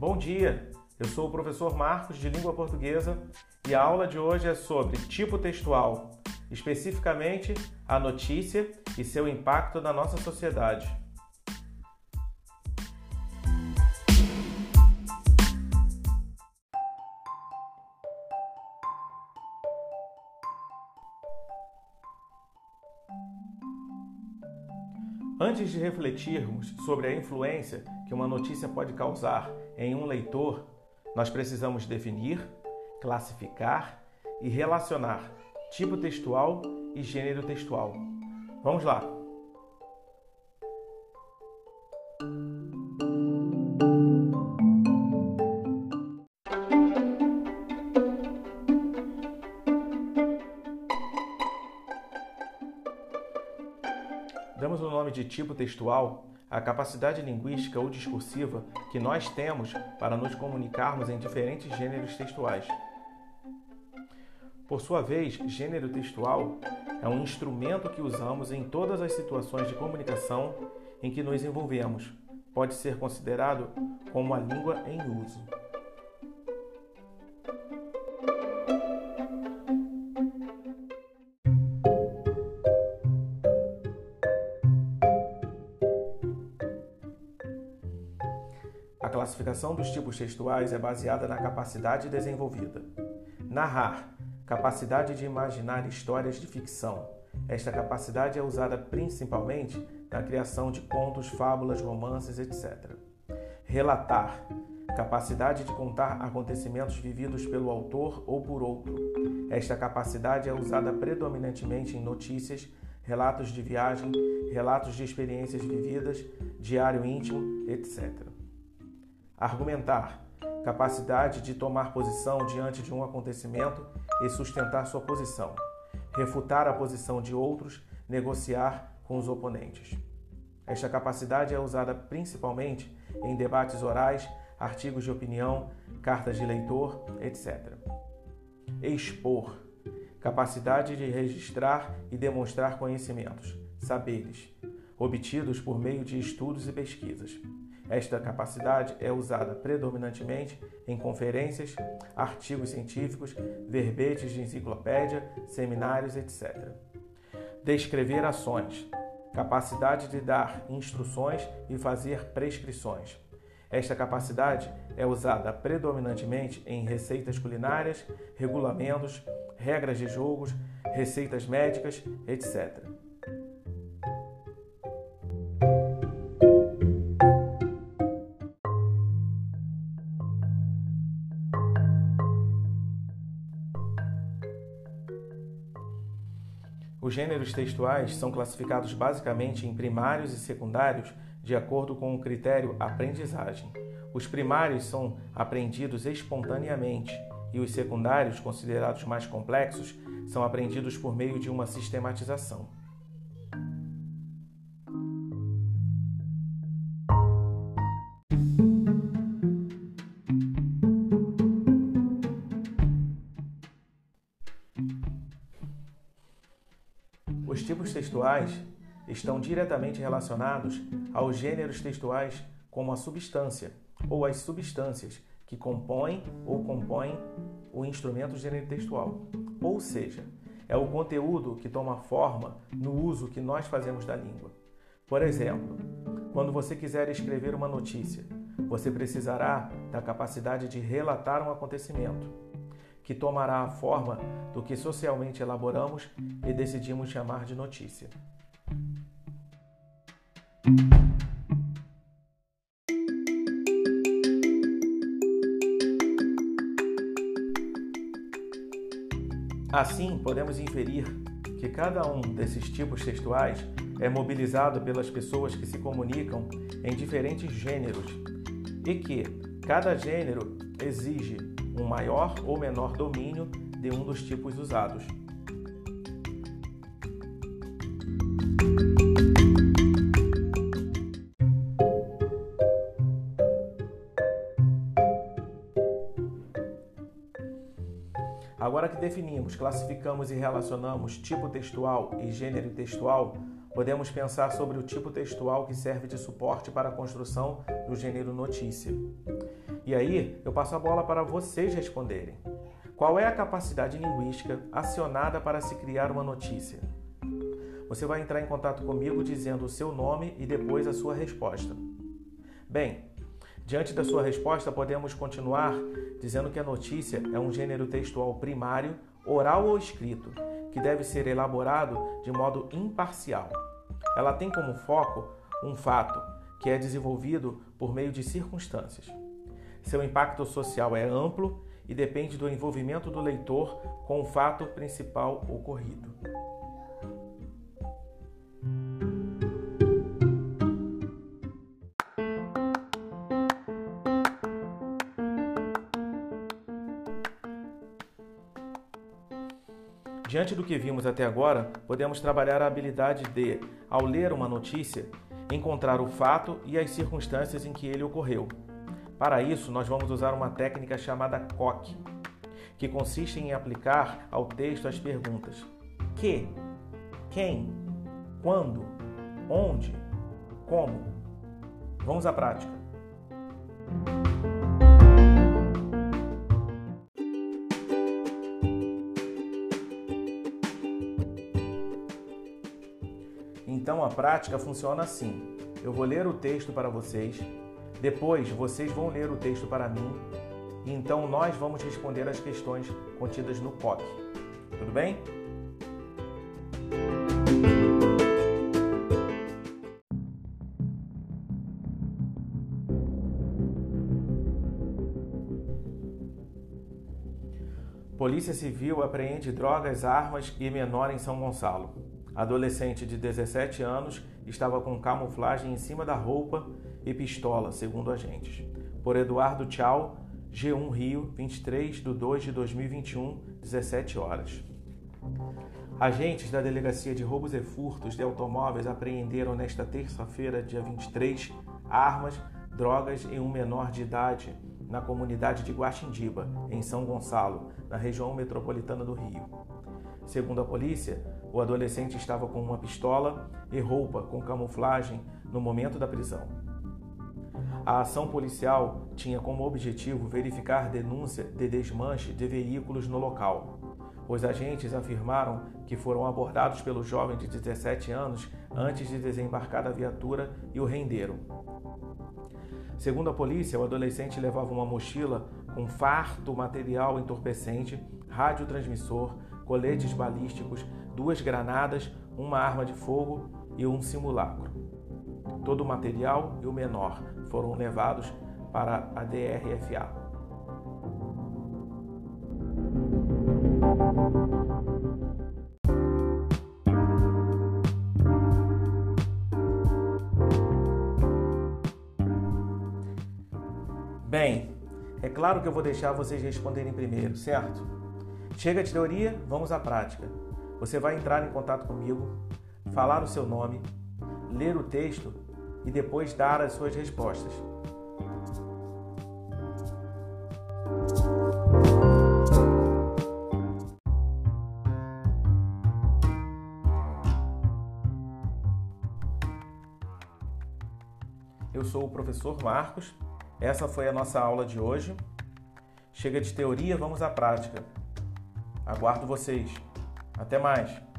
Bom dia, eu sou o professor Marcos de Língua Portuguesa e a aula de hoje é sobre tipo textual, especificamente a notícia e seu impacto na nossa sociedade. Antes de refletirmos sobre a influência que uma notícia pode causar em um leitor, nós precisamos definir, classificar e relacionar tipo textual e gênero textual. Vamos lá! Damos o nome de tipo textual à capacidade linguística ou discursiva que nós temos para nos comunicarmos em diferentes gêneros textuais. Por sua vez, gênero textual é um instrumento que usamos em todas as situações de comunicação em que nos envolvemos. Pode ser considerado como a língua em uso. Classificação dos tipos textuais é baseada na capacidade desenvolvida. Narrar capacidade de imaginar histórias de ficção. Esta capacidade é usada principalmente na criação de contos, fábulas, romances, etc. Relatar capacidade de contar acontecimentos vividos pelo autor ou por outro. Esta capacidade é usada predominantemente em notícias, relatos de viagem, relatos de experiências vividas, diário íntimo, etc. Argumentar capacidade de tomar posição diante de um acontecimento e sustentar sua posição, refutar a posição de outros, negociar com os oponentes. Esta capacidade é usada principalmente em debates orais, artigos de opinião, cartas de leitor, etc. Expor capacidade de registrar e demonstrar conhecimentos, saberes, obtidos por meio de estudos e pesquisas. Esta capacidade é usada predominantemente em conferências, artigos científicos, verbetes de enciclopédia, seminários, etc. Descrever ações, capacidade de dar instruções e fazer prescrições. Esta capacidade é usada predominantemente em receitas culinárias, regulamentos, regras de jogos, receitas médicas, etc. Os gêneros textuais são classificados basicamente em primários e secundários de acordo com o critério aprendizagem. Os primários são aprendidos espontaneamente e os secundários, considerados mais complexos, são aprendidos por meio de uma sistematização. Tipos textuais estão diretamente relacionados aos gêneros textuais como a substância ou as substâncias que compõem ou compõem o instrumento gênero textual. Ou seja, é o conteúdo que toma forma no uso que nós fazemos da língua. Por exemplo, quando você quiser escrever uma notícia, você precisará da capacidade de relatar um acontecimento que tomará a forma do que socialmente elaboramos e decidimos chamar de notícia. Assim, podemos inferir que cada um desses tipos textuais é mobilizado pelas pessoas que se comunicam em diferentes gêneros e que cada gênero exige um maior ou menor domínio de um dos tipos usados. Agora que definimos, classificamos e relacionamos tipo textual e gênero textual, podemos pensar sobre o tipo textual que serve de suporte para a construção do gênero notícia. E aí eu passo a bola para vocês responderem. Qual é a capacidade linguística acionada para se criar uma notícia? Você vai entrar em contato comigo dizendo o seu nome e depois a sua resposta. Bem, diante da sua resposta, podemos continuar dizendo que a notícia é um gênero textual primário, oral ou escrito, que deve ser elaborado de modo imparcial. Ela tem como foco um fato, que é desenvolvido por meio de circunstâncias. Seu impacto social é amplo e depende do envolvimento do leitor com o fato principal ocorrido. Diante do que vimos até agora, podemos trabalhar a habilidade de, ao ler uma notícia, encontrar o fato e as circunstâncias em que ele ocorreu. Para isso, nós vamos usar uma técnica chamada COC, que consiste em aplicar ao texto as perguntas: que, quem, quando, onde, como. Vamos à prática. Então a prática funciona assim: eu vou ler o texto para vocês, depois vocês vão ler o texto para mim, e então nós vamos responder as questões contidas no POC. Tudo bem? Polícia Civil apreende drogas, armas e menor em São Gonçalo. Adolescente de 17 anos estava com camuflagem em cima da roupa e pistola, segundo agentes. Por Eduardo Tchau, G1 Rio, 23 de 2 de 2021, 17 horas. Agentes da Delegacia de Roubos e Furtos de Automóveis apreenderam nesta terça-feira, dia 23, armas, drogas e um menor de idade na comunidade de Guaxindiba, em São Gonçalo, na região metropolitana do Rio. Segundo a polícia, o adolescente estava com uma pistola e roupa com camuflagem no momento da prisão. A ação policial tinha como objetivo verificar denúncia de desmanche de veículos no local. Os agentes afirmaram que foram abordados pelo jovem de 17 anos antes de desembarcar da viatura e o renderam. Segundo a polícia, o adolescente levava uma mochila com farto material entorpecente, radiotransmissor, coletes balísticos, duas granadas, uma arma de fogo e um simulacro. Todo o material e o menor foram levados para a DRFA. Bem, é claro que eu vou deixar vocês responderem primeiro, certo? Chega de teoria, vamos à prática. Você vai entrar em contato comigo, falar o seu nome, ler o texto e depois dar as suas respostas. Eu sou o professor Marcos. Essa foi a nossa aula de hoje. Chega de teoria, vamos à prática. Aguardo vocês. Até mais!